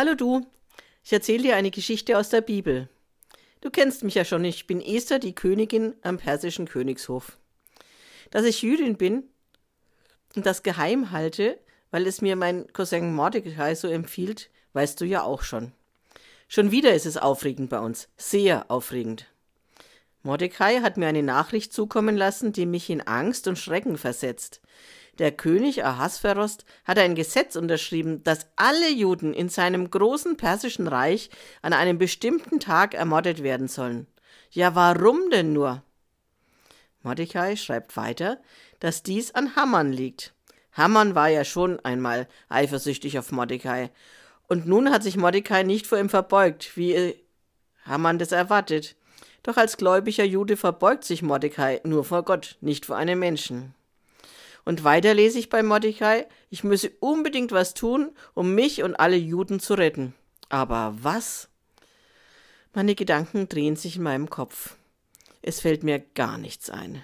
Hallo du, ich erzähle dir eine Geschichte aus der Bibel. Du kennst mich ja schon, ich bin Esther, die Königin am persischen Königshof. Dass ich Jüdin bin und das geheim halte, weil es mir mein Cousin Mordecai so empfiehlt, weißt du ja auch schon. Schon wieder ist es aufregend bei uns, sehr aufregend. Mordecai hat mir eine Nachricht zukommen lassen, die mich in Angst und Schrecken versetzt. Der König Ahasverost hat ein Gesetz unterschrieben, dass alle Juden in seinem großen persischen Reich an einem bestimmten Tag ermordet werden sollen. Ja, warum denn nur? Mordecai schreibt weiter, dass dies an Haman liegt. Haman war ja schon einmal eifersüchtig auf Mordecai. Und nun hat sich Mordecai nicht vor ihm verbeugt, wie Haman das erwartet. Doch als gläubiger Jude verbeugt sich Mordecai nur vor Gott, nicht vor einem Menschen. Und weiter lese ich bei Mordecai, ich müsse unbedingt was tun, um mich und alle Juden zu retten. Aber was? Meine Gedanken drehen sich in meinem Kopf. Es fällt mir gar nichts ein.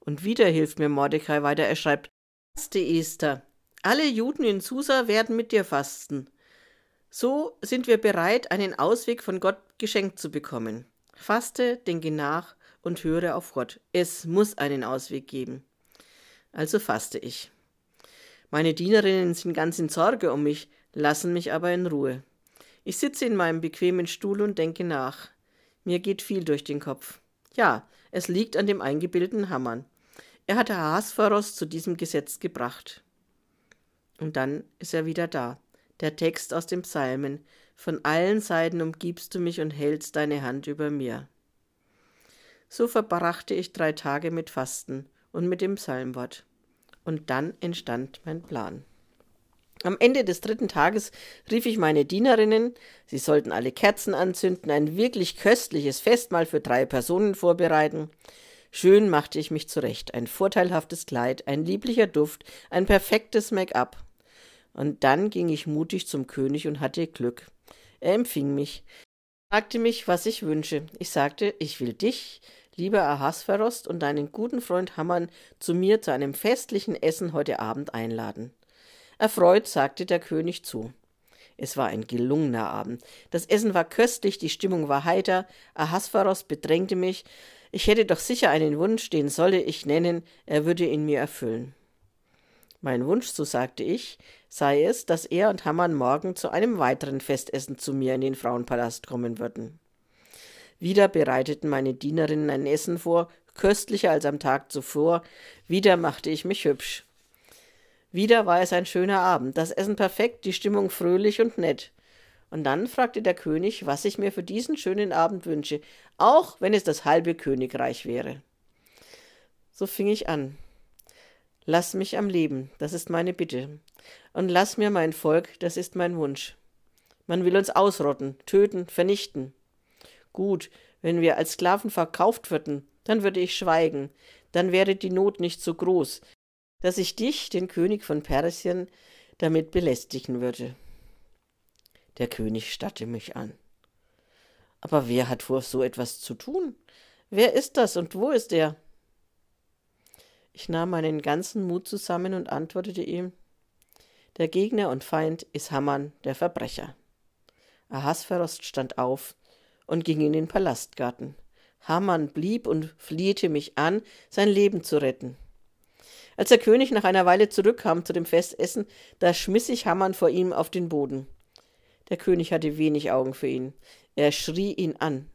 Und wieder hilft mir Mordecai weiter. Er schreibt: Faste Esther. Alle Juden in Susa werden mit dir fasten. So sind wir bereit, einen Ausweg von Gott geschenkt zu bekommen. Faste, denke nach und höre auf Gott. Es muss einen Ausweg geben also faste ich. Meine Dienerinnen sind ganz in Sorge um mich, lassen mich aber in Ruhe. Ich sitze in meinem bequemen Stuhl und denke nach. Mir geht viel durch den Kopf. Ja, es liegt an dem eingebildeten Hammern. Er hatte Ahasveros zu diesem Gesetz gebracht. Und dann ist er wieder da. Der Text aus dem Psalmen. Von allen Seiten umgibst du mich und hältst deine Hand über mir. So verbrachte ich drei Tage mit Fasten und mit dem Psalmwort. Und dann entstand mein Plan. Am Ende des dritten Tages rief ich meine Dienerinnen, sie sollten alle Kerzen anzünden, ein wirklich köstliches Festmahl für drei Personen vorbereiten. Schön machte ich mich zurecht, ein vorteilhaftes Kleid, ein lieblicher Duft, ein perfektes Make-up. Und dann ging ich mutig zum König und hatte Glück. Er empfing mich, fragte mich, was ich wünsche. Ich sagte, ich will dich, lieber Ahasverost und deinen guten Freund Hammann zu mir zu einem festlichen Essen heute Abend einladen. Erfreut sagte der König zu. Es war ein gelungener Abend. Das Essen war köstlich, die Stimmung war heiter. Ahasveros bedrängte mich. Ich hätte doch sicher einen Wunsch, den solle ich nennen, er würde ihn mir erfüllen. Mein Wunsch, so sagte ich, sei es, dass er und Hammann morgen zu einem weiteren Festessen zu mir in den Frauenpalast kommen würden. Wieder bereiteten meine Dienerinnen ein Essen vor, köstlicher als am Tag zuvor. Wieder machte ich mich hübsch. Wieder war es ein schöner Abend, das Essen perfekt, die Stimmung fröhlich und nett. Und dann fragte der König, was ich mir für diesen schönen Abend wünsche, auch wenn es das halbe Königreich wäre. So fing ich an. Lass mich am Leben, das ist meine Bitte. Und lass mir mein Volk, das ist mein Wunsch. Man will uns ausrotten, töten, vernichten. Gut, wenn wir als Sklaven verkauft würden, dann würde ich schweigen, dann wäre die Not nicht so groß, dass ich dich, den König von Persien, damit belästigen würde. Der König starrte mich an. Aber wer hat vor, so etwas zu tun? Wer ist das und wo ist er? Ich nahm meinen ganzen Mut zusammen und antwortete ihm Der Gegner und Feind ist Hammann, der Verbrecher. Ahasverost stand auf, und ging in den Palastgarten. Haman blieb und flehte mich an, sein Leben zu retten. Als der König nach einer Weile zurückkam zu dem Festessen, da schmiss ich Haman vor ihm auf den Boden. Der König hatte wenig Augen für ihn. Er schrie ihn an.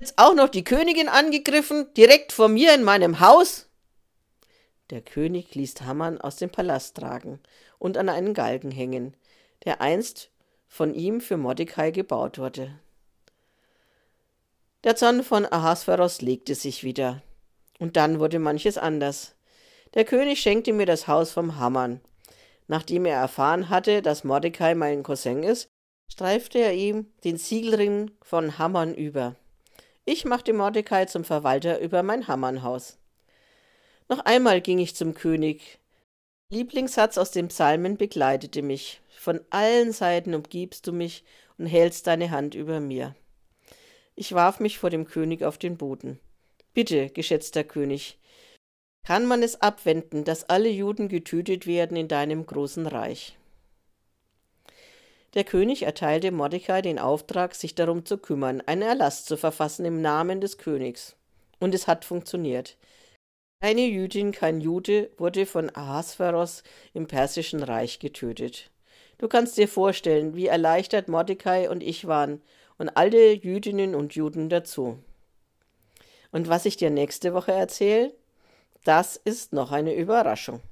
Jetzt auch noch die Königin angegriffen, direkt vor mir in meinem Haus? Der König ließ Haman aus dem Palast tragen und an einen Galgen hängen, der einst von ihm für Mordecai gebaut wurde. Der Zorn von Ahasveros legte sich wieder. Und dann wurde manches anders. Der König schenkte mir das Haus vom Hammern. Nachdem er erfahren hatte, dass Mordecai mein Cousin ist, streifte er ihm den Siegelring von Hammern über. Ich machte Mordecai zum Verwalter über mein Hammernhaus. Noch einmal ging ich zum König. Lieblingssatz aus den Psalmen begleitete mich. Von allen Seiten umgibst du mich und hältst deine Hand über mir. Ich warf mich vor dem König auf den Boden. Bitte, geschätzter König, kann man es abwenden, dass alle Juden getötet werden in deinem großen Reich? Der König erteilte Mordecai den Auftrag, sich darum zu kümmern, einen Erlass zu verfassen im Namen des Königs. Und es hat funktioniert. Keine Jüdin, kein Jude wurde von Ahasveros im Persischen Reich getötet. Du kannst dir vorstellen, wie erleichtert Mordecai und ich waren und alle Jüdinnen und Juden dazu. Und was ich dir nächste Woche erzähle, das ist noch eine Überraschung.